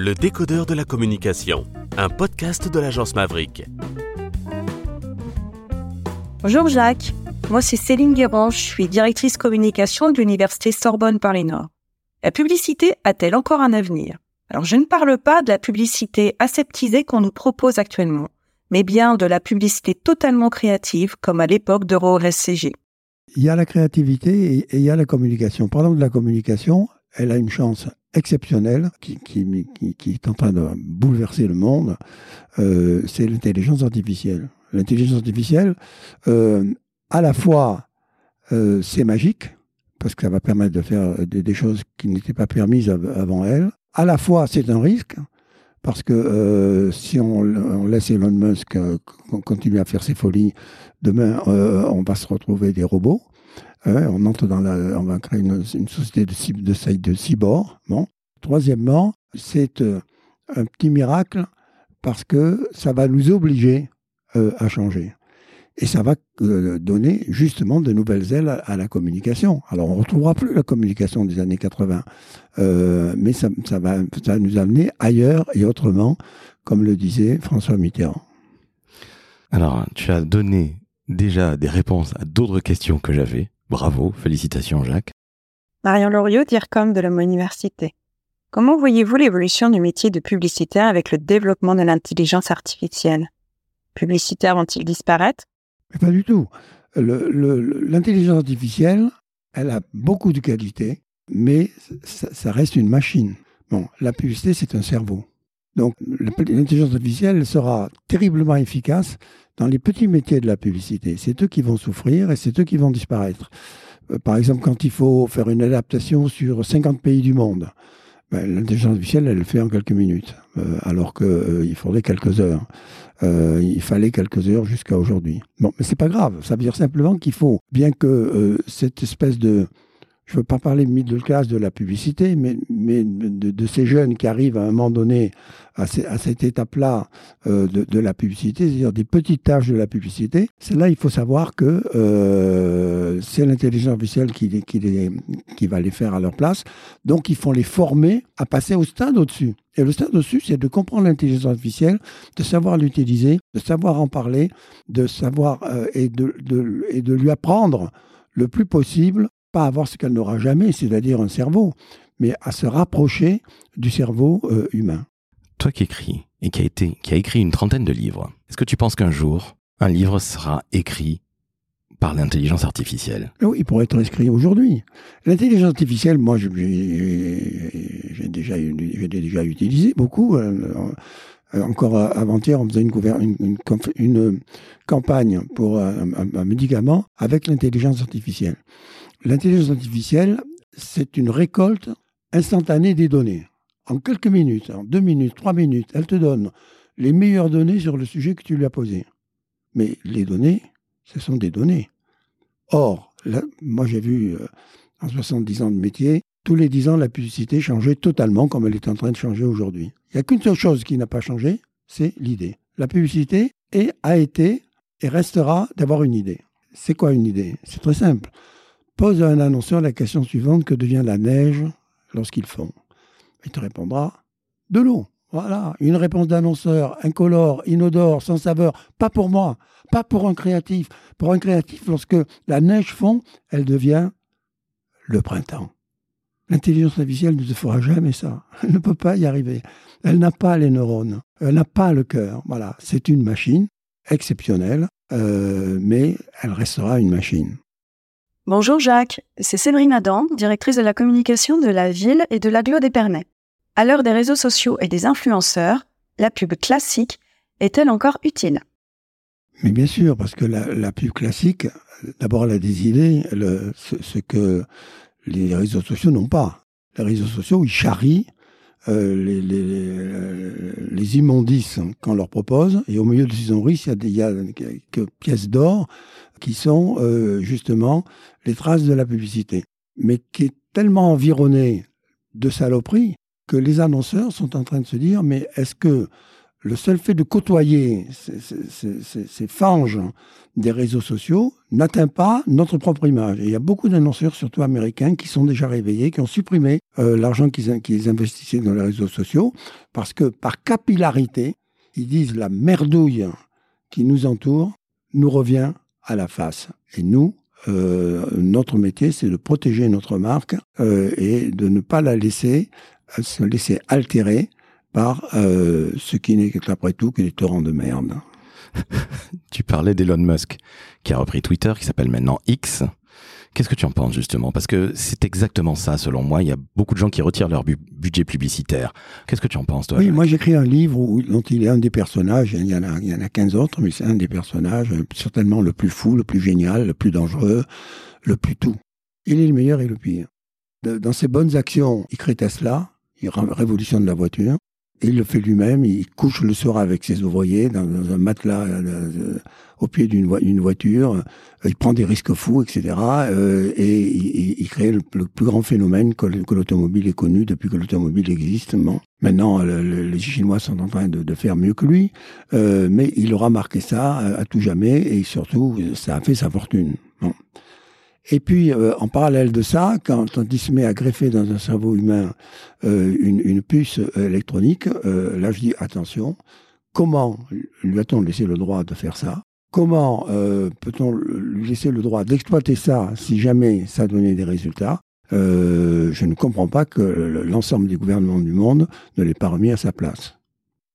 Le décodeur de la communication, un podcast de l'agence Maverick. Bonjour Jacques, moi c'est Céline Guérange, je suis directrice communication de l'université Sorbonne Paris Nord. La publicité a-t-elle encore un avenir? Alors je ne parle pas de la publicité aseptisée qu'on nous propose actuellement, mais bien de la publicité totalement créative comme à l'époque d'EuroSCG. Il y a la créativité et il y a la communication. Parlons de la communication, elle a une chance exceptionnelle qui, est en train de bouleverser le monde, euh, c'est l'intelligence artificielle. L'intelligence artificielle, euh, à la fois, euh, c'est magique, parce que ça va permettre de faire des, choses qui n'étaient pas permises avant elle. À la fois, c'est un risque, parce que si on, laisse Elon Musk continuer à faire ses folies, demain, on va se retrouver des robots on va créer une, société de, de, de. Bon. Troisièmement, c'est euh, un petit miracle parce que ça va nous obliger euh, à changer. Et ça va euh, donner justement de nouvelles ailes à, la communication. Alors on ne retrouvera plus la communication des années 80, mais ça, ça, va, ça va nous amener ailleurs et autrement, comme le disait François Mitterrand. Alors tu as donné déjà des réponses à d'autres questions que j'avais. Bravo, félicitations Jacques. Marion Loriot, DIRCOM de la Université. Comment voyez-vous l'évolution du métier de publicitaire avec le développement de l'intelligence artificielle? Publicitaires vont-ils disparaître? Pas du tout. L'intelligence artificielle, elle a beaucoup de qualités, mais ça, reste une machine. Bon, la publicité, c'est un cerveau. Donc, l'intelligence artificielle sera terriblement efficace dans les petits métiers de la publicité. C'est eux qui vont souffrir et c'est eux qui vont disparaître. Euh, par exemple, quand il faut faire une adaptation sur 50 pays du monde, ben, l'intelligence artificielle, elle le fait en quelques minutes, euh, alors qu'il euh, faudrait quelques heures. il fallait quelques heures jusqu'à aujourd'hui. Bon, mais c'est pas grave. Ça veut dire simplement qu'il faut, bien que cette espèce de je ne veux pas parler middle class de la publicité, mais, de, ces jeunes qui arrivent à un moment donné à, cette étape-là euh, de, la publicité, c'est-à-dire des petites tâches de la publicité. C'est là il faut savoir que euh, c'est l'intelligence artificielle qui, va les faire à leur place. Donc il faut les former à passer au stade au-dessus. Et le stade au-dessus, c'est de comprendre l'intelligence artificielle, de savoir l'utiliser, de savoir en parler, de savoir euh, et de lui apprendre le plus possible pas avoir ce qu'elle n'aura jamais, c'est-à-dire un cerveau, mais à se rapprocher du cerveau euh, humain. Toi qui écris et qui a, été, qui a écrit une trentaine de livres, est-ce que tu penses qu'un jour, un livre sera écrit par l'intelligence artificielle? Oui, il pourrait être écrit aujourd'hui. L'intelligence artificielle, moi, j'ai déjà, déjà utilisé beaucoup. Euh, encore avant-hier, on faisait une, une, une, campagne pour un médicament avec l'intelligence artificielle. L'intelligence artificielle, c'est une récolte instantanée des données. En quelques minutes, en deux minutes, trois minutes, elle te donne les meilleures données sur le sujet que tu lui as posé. Mais les données, ce sont des données. Or, moi j'ai vu euh, en 70 ans de métier, tous les 10 ans, la publicité changeait totalement comme elle est en train de changer aujourd'hui. Il n'y a qu'une seule chose qui n'a pas changé, c'est l'idée. La publicité a été et restera d'avoir une idée. C'est quoi une idée? C'est très simple. Pose à un annonceur la question suivante que devient la neige lorsqu'il fond Il te répondra de l'eau. Voilà, une réponse d'annonceur, incolore, inodore, sans saveur, pas pour moi, pas pour un créatif. Pour un créatif, lorsque la neige fond, elle devient le printemps. L'intelligence artificielle ne te fera jamais ça. Elle ne peut pas y arriver. Elle n'a pas les neurones. Elle n'a pas le cœur. Voilà, c'est une machine exceptionnelle, euh, mais elle restera une machine. Bonjour Jacques, c'est Séverine Adam, directrice de la communication de la ville et de l'agglo d'Épernay. À l'heure des réseaux sociaux et des influenceurs, la pub classique est-elle encore utile? Mais bien sûr, parce que la, pub classique, d'abord elle a des idées, ce, que les réseaux sociaux n'ont pas. Les réseaux sociaux, ils charrient euh, les, les, immondices qu'on leur propose, et au milieu de ces immondices, il y a, des, quelques pièces d'or qui sont euh, justement les traces de la publicité, mais qui est tellement environné de saloperies que les annonceurs sont en train de se dire mais est-ce que le seul fait de côtoyer ces, fanges des réseaux sociaux n'atteint pas notre propre image. Il y a beaucoup d'annonceurs, surtout américains, qui sont déjà réveillés, qui ont supprimé euh, l'argent qu'ils investissaient dans les réseaux sociaux, parce que par capillarité, ils disent la merdouille qui nous entoure nous revient à la face. Et nous, euh, notre métier, c'est de protéger notre marque euh, et de ne pas la laisser se laisser altérer par euh, ce qui n'est qu'après tout que des torrents de merde. tu parlais d'Elon Musk, qui a repris Twitter, qui s'appelle maintenant X. Qu'est-ce que tu en penses justement? Parce que c'est exactement ça, selon moi. Il y a beaucoup de gens qui retirent leur budget publicitaire. Qu'est-ce que tu en penses, toi Oui, moi j'écris un livre où, dont il est un des personnages. Il y en a, il y en a 15 autres, mais c'est un des personnages, certainement le plus fou, le plus génial, le plus dangereux, le plus tout. Il est le meilleur et le pire. dans ses bonnes actions, il crée Tesla, il révolutionne la voiture. Il le fait lui-même, il couche le soir avec ses ouvriers dans, un matelas euh, au pied d'une voiture, il prend des risques fous, etc. Euh, et il, crée le, plus grand phénomène que, l'automobile ait connu depuis que l'automobile existe. Maintenant, les Chinois sont en train de, faire mieux que lui, euh, mais il aura marqué ça à, tout jamais, et surtout, ça a fait sa fortune. Et puis, euh, en parallèle de ça, quand on se met à greffer dans un cerveau humain euh, une, puce euh, électronique, là je dis attention, comment lui a-t-on laissé le droit de faire ça? Comment peut-on lui laisser le droit d'exploiter ça si jamais ça donnait des résultats? Je ne comprends pas que l'ensemble des gouvernements du monde ne l'ait pas remis à sa place.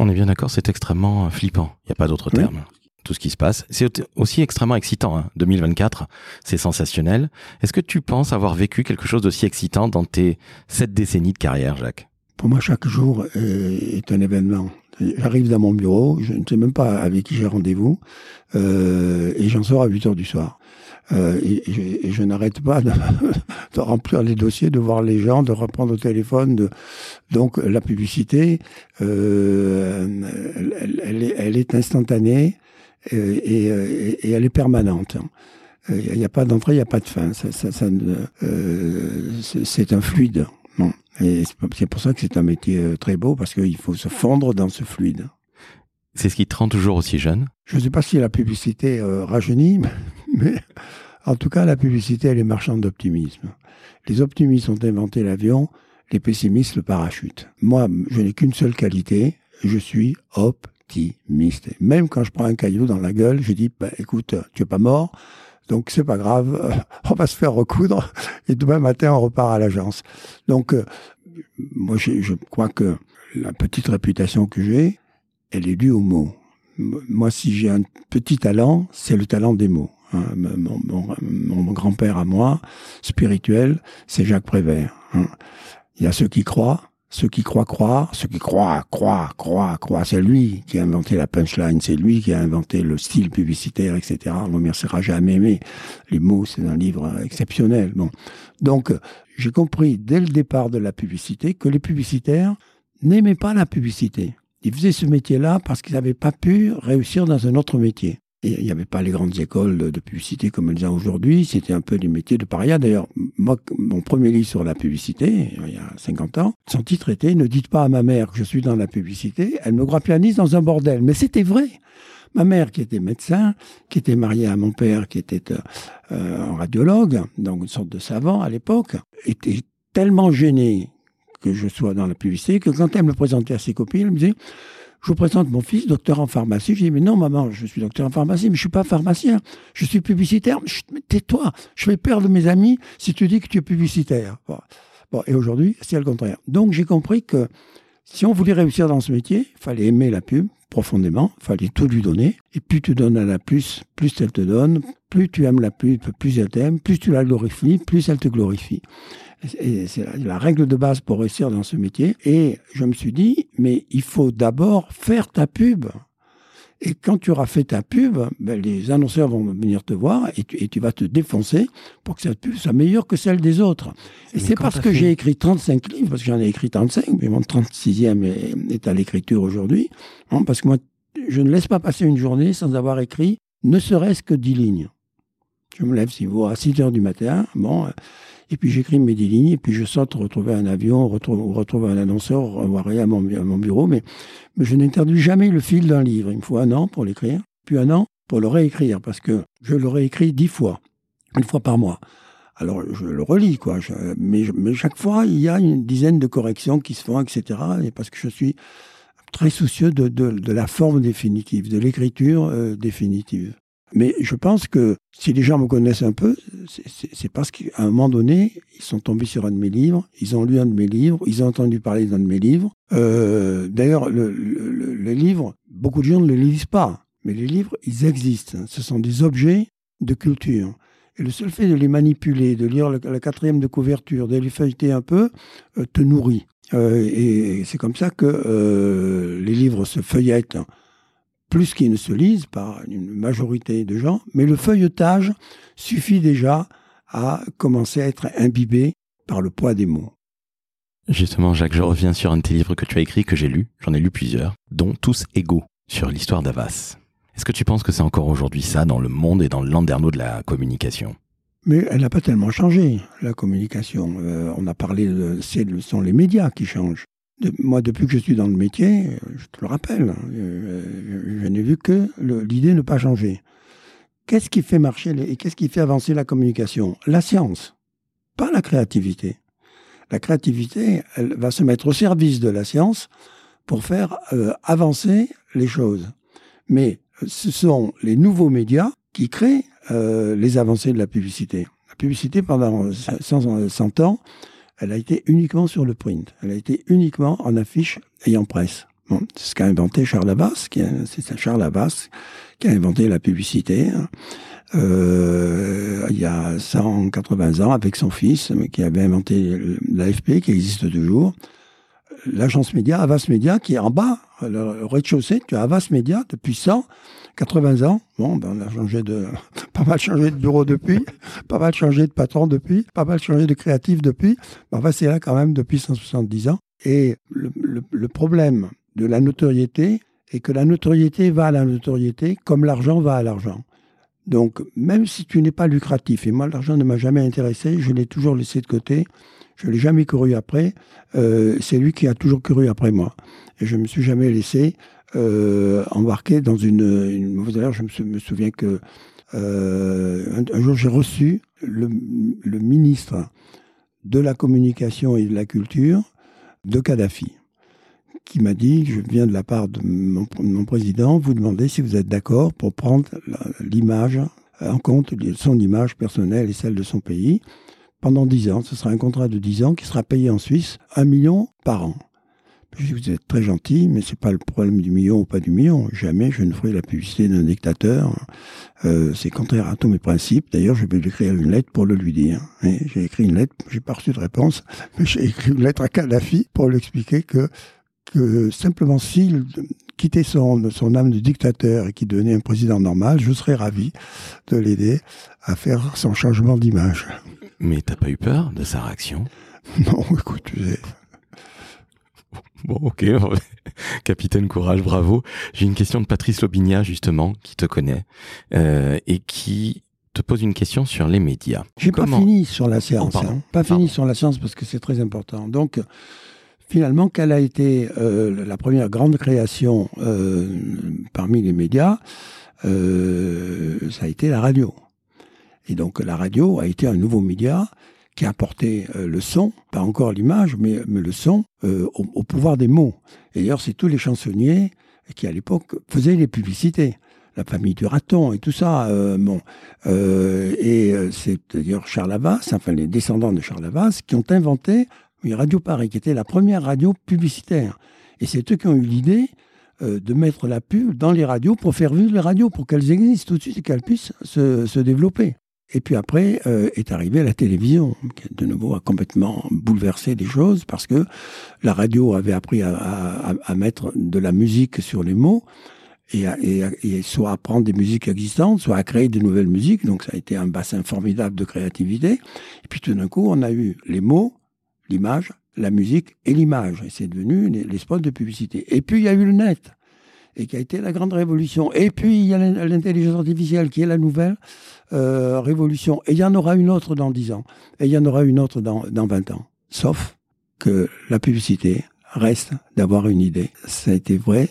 On est bien d'accord, c'est extrêmement flippant. Il n'y a pas d'autre terme tout ce qui se passe. C'est aussi extrêmement excitant. Hein. 2024, c'est sensationnel. Est-ce que tu penses avoir vécu quelque chose d'aussi excitant dans tes sept décennies de carrière, Jacques? Pour moi, chaque jour est un événement. J'arrive dans mon bureau, je ne sais même pas avec qui j'ai rendez-vous, euh, et j'en sors à 8 heures du soir. Euh, et, je, n'arrête pas de, remplir les dossiers, de voir les gens, de reprendre au téléphone. Donc la publicité, euh, elle, est, instantanée. Euh, euh, et, elle est permanente. Il euh, n'y a pas d'entrée, il n'y a pas de fin. Ça, c'est un fluide. Et c'est pour ça que c'est un métier très beau, parce qu'il faut se fondre dans ce fluide. C'est ce qui te rend toujours aussi jeune? Je ne sais pas si la publicité rajeunit, mais en tout cas, la publicité, elle est marchande d'optimisme. Les optimistes ont inventé l'avion, les pessimistes le parachute. Moi, je n'ai qu'une seule qualité, je suis hop Même quand je prends un caillou dans la gueule, je dis, bah, écoute, tu es pas mort, donc c'est pas grave, on va se faire recoudre et demain matin on repart à l'agence. Donc euh, moi je, crois que la petite réputation que j'ai, elle est due aux mots. Moi si j'ai un petit talent, c'est le talent des mots. Hein. Mon, grand-père à moi, spirituel, c'est Jacques Prévert. Hein. Il y a ceux qui croient, ceux qui croient croire, ceux qui croient, croient, croient, croient. C'est lui qui a inventé la punchline, c'est lui qui a inventé le style publicitaire, etc. On ne remerciera jamais, mais les mots, c'est un livre exceptionnel. Bon. Donc, j'ai compris dès le départ de la publicité que les publicitaires n'aimaient pas la publicité. Ils faisaient ce métier-là parce qu'ils n'avaient pas pu réussir dans un autre métier il n'y avait pas les grandes écoles de, publicité comme elles ont aujourd'hui. C'était un peu des métiers de paria. D'ailleurs, moi, mon premier livre sur la publicité, il y a 50 ans, son titre était Ne dites pas à ma mère que je suis dans la publicité, elle me pianiste dans un bordel. Mais c'était vrai. Ma mère, qui était médecin, qui était mariée à mon père, qui était euh, un radiologue, donc une sorte de savant à l'époque, était tellement gênée que je sois dans la publicité que quand elle me présentait à ses copines, elle me disait je vous présente mon fils, docteur en pharmacie. Je dis, mais non, maman, je suis docteur en pharmacie, mais je suis pas pharmacien. Je suis publicitaire. Tais-toi. Je fais peur de mes amis si tu dis que tu es publicitaire. Bon, et aujourd'hui, c'est le contraire. Donc, j'ai compris que si on voulait réussir dans ce métier, il fallait aimer la pub profondément, il fallait tout lui donner. Et plus tu donnes à la plus, plus elle te donne. Plus tu aimes la pub, plus elle t'aime. Plus tu la glorifies, plus elle te glorifie c'est la règle de base pour réussir dans ce métier. Et je me suis dit, mais il faut d'abord faire ta pub. Et quand tu auras fait ta pub, ben, les annonceurs vont venir te voir et tu, vas te défoncer pour que cette pub soit meilleure que celle des autres. Et c'est parce que j'ai écrit 35 livres, parce que j'en ai écrit 35, mais mon 36e est, à l'écriture aujourd'hui, hein, parce que moi, je ne laisse pas passer une journée sans avoir écrit ne serait-ce que 10 lignes. Je me lève, s'il vaut, à 6 heures du matin. Bon, et puis j'écris mes dix lignes, et puis je saute retrouver un avion, retrouver, un annonceur, revoir à mon, à mon bureau. Mais, je n'interdis jamais le fil d'un livre. Il me faut un an pour l'écrire, puis un an pour le réécrire, parce que je le réécris dix fois, une fois par mois. Alors je le relis, quoi. mais, chaque fois, il y a une dizaine de corrections qui se font, etc. Et parce que je suis très soucieux de la forme définitive, de l'écriture euh, définitive. Mais je pense que si les gens me connaissent un peu, c'est parce qu'à un moment donné, ils sont tombés sur un de mes livres, ils ont lu un de mes livres, ils ont entendu parler d'un de mes livres. Euh, D'ailleurs, le, le, le, livre, beaucoup de gens ne le lisent pas, mais les livres, ils existent. Ce sont des objets de culture. Et le seul fait de les manipuler, de lire la, quatrième de couverture, de les feuilleter un peu, euh, te nourrit. Euh, et c'est comme ça que les livres se feuillettent plus qu'ils ne se lisent par une majorité de gens, mais le feuilletage suffit déjà à commencer à être imbibé par le poids des mots. Justement, Jacques, je reviens sur un de tes livres que tu as écrit, que j'ai lu, j'en ai lu plusieurs, dont Tous égaux, sur l'histoire d'Avas. Est-ce que tu penses que c'est encore aujourd'hui ça dans le monde et dans le landerneau de la communication? Mais elle n'a pas tellement changé, la communication. Euh, on a parlé, de, ce sont les médias qui changent moi, depuis que je suis dans le métier, euh, je te le rappelle, hein, euh, je, n'ai vu que l'idée ne pas changer. Qu'est-ce qui fait marcher et qu'est-ce qui fait avancer la communication? La science, pas la créativité. La créativité, elle va se mettre au service de la science pour faire euh, avancer les choses. Mais ce sont les nouveaux médias qui créent les avancées de la publicité. La publicité, pendant 100 ans, elle a été uniquement sur le print. Elle a été uniquement en affiche ayant presse. Bon, c'est ce qu'a inventé Charles Abbas, c'est Charles qui a inventé la publicité. Hein. Euh, il y a 180 ans avec son fils qui avait inventé l'AFP qui existe toujours. L'agence média, Avas Média, qui est en bas, le rez-de-chaussée, tu as Avas Média depuis 100 80 ans. Bon, ben on a changé de, pas mal changé de bureau depuis, pas mal changé de patron depuis, pas mal changé de créatif depuis. Ben, enfin, c'est là quand même depuis 170 ans. Et le, le, problème de la notoriété est que la notoriété va à la notoriété comme l'argent va à l'argent. Donc, même si tu n'es pas lucratif, et moi l'argent ne m'a jamais intéressé, je l'ai toujours laissé de côté, je l'ai jamais couru après, euh, c'est lui qui a toujours couru après moi. Et je me suis jamais laissé euh, embarqué dans une, une mauvaise Je me, souviens que euh, un, jour j'ai reçu le, ministre de la communication et de la culture de Kadhafi, qui m'a dit, je viens de la part de mon, mon président, vous demander si vous êtes d'accord pour prendre l'image en compte, son image personnelle et celle de son pays, pendant 10 ans. Ce sera un contrat de 10 ans qui sera payé en Suisse un million par an. Vous êtes très gentil, mais c'est pas le problème du million ou pas du million. Jamais je ne ferai la publicité d'un dictateur. Euh, c'est contraire à tous mes principes. D'ailleurs, je vais lui écrire une lettre pour le lui dire. J'ai écrit une lettre, j'ai pas reçu de réponse, mais j'ai écrit une lettre à Kadhafi pour lui expliquer que, que simplement s'il quittait son, son âme de dictateur et qu'il devenait un président normal, je serais ravi de l'aider à faire son changement d'image. Mais t'as pas eu peur de sa réaction? Non, écoute, tu sais. Bon, ok. Capitaine Courage, bravo. J'ai une question de Patrice Lobinia, justement, qui te connaît, euh, et qui te pose une question sur les médias. J'ai pas fini sur la science. Oh, hein. Pas fini sur la science parce que c'est très important. Donc, finalement, quelle a été euh, la première grande création euh, parmi les médias euh, Ça a été la radio. Et donc, la radio a été un nouveau média qui a apporté le son, pas encore l'image, mais, le son au, pouvoir des mots. Et d'ailleurs, c'est tous les chansonniers qui, à l'époque, faisaient les publicités. La famille du raton et tout ça. Bon, et c'est d'ailleurs Charles Havas, enfin les descendants de Charles Havas, qui ont inventé Radio Paris, qui était la première radio publicitaire. Et c'est eux qui ont eu l'idée de mettre la pub dans les radios pour faire vivre les radios, pour qu'elles existent tout de suite et qu'elles puissent se, se développer. Et puis après euh, est arrivée la télévision, qui de nouveau a complètement bouleversé les choses parce que la radio avait appris à, mettre de la musique sur les mots et, et, soit à prendre des musiques existantes, soit à créer de nouvelles musiques. Donc ça a été un bassin formidable de créativité. Et puis tout d'un coup, on a eu les mots, l'image, la musique et l'image. Et c'est devenu les, spots de publicité. Et puis il y a eu le net. et qui a été la grande révolution. Et puis, il y a l'intelligence artificielle qui est la nouvelle euh, révolution. Et il y en aura une autre dans 10 ans. Et il y en aura une autre dans, dans 20 ans. Sauf que la publicité reste d'avoir une idée. Ça a été vrai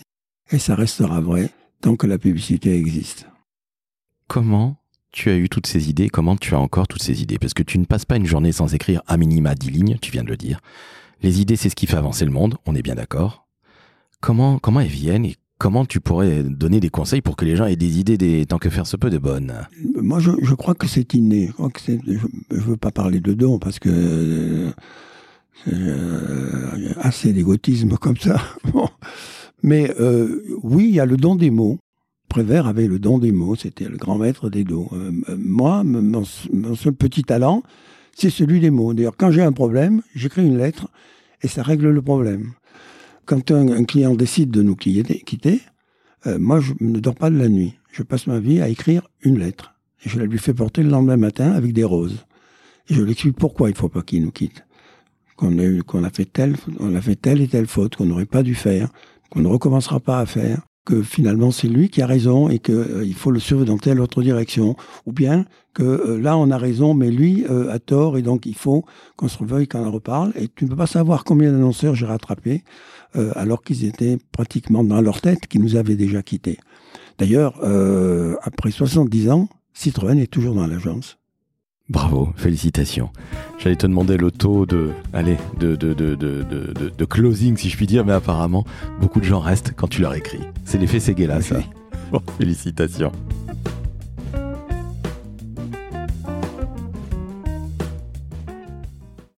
et ça restera vrai tant que la publicité existe. Comment tu as eu toutes ces idées Comment tu as encore toutes ces idées? Parce que tu ne passes pas une journée sans écrire à minima 10 lignes, tu viens de le dire. Les idées, c'est ce qui fait avancer le monde, on est bien d'accord. Comment, comment elles viennent et comment tu pourrais donner des conseils pour que les gens aient des idées des, tant que faire se peut de bonnes? Moi, je, crois que c'est inné. Je ne veux pas parler de don parce que euh, euh, assez d'égotisme comme ça. Mais euh, oui, il y a le don des mots. Prévert avait le don des mots, c'était le grand maître des dos. moi, mon, seul petit talent, c'est celui des mots. D'ailleurs, quand j'ai un problème, j'écris une lettre et ça règle le problème. Quand un, client décide de nous quitter, euh, moi, je ne dors pas de la nuit. Je passe ma vie à écrire une lettre. Et je la lui fais porter le lendemain matin avec des roses. Et je lui explique pourquoi il ne faut pas qu'il nous quitte. Qu'on a, on a fait telle et telle faute qu'on n'aurait pas dû faire, qu'on ne recommencera pas à faire, que finalement c'est lui qui a raison et qu'il euh, faut le suivre dans telle autre direction, ou bien que euh, là on a raison mais lui a tort et donc il faut qu'on se reveuille quand on en reparle. Et tu ne peux pas savoir combien d'annonceurs j'ai rattrapé euh, alors qu'ils étaient pratiquement dans leur tête, qui nous avaient déjà quittés. D'ailleurs, euh, après 70 ans, Citroën est toujours dans l'agence. Bravo, félicitations. J'allais te demander le taux de, closing, si je puis dire, mais apparemment, beaucoup de gens restent quand tu leur écris. C'est l'effet Seguela, ça. Félicitations.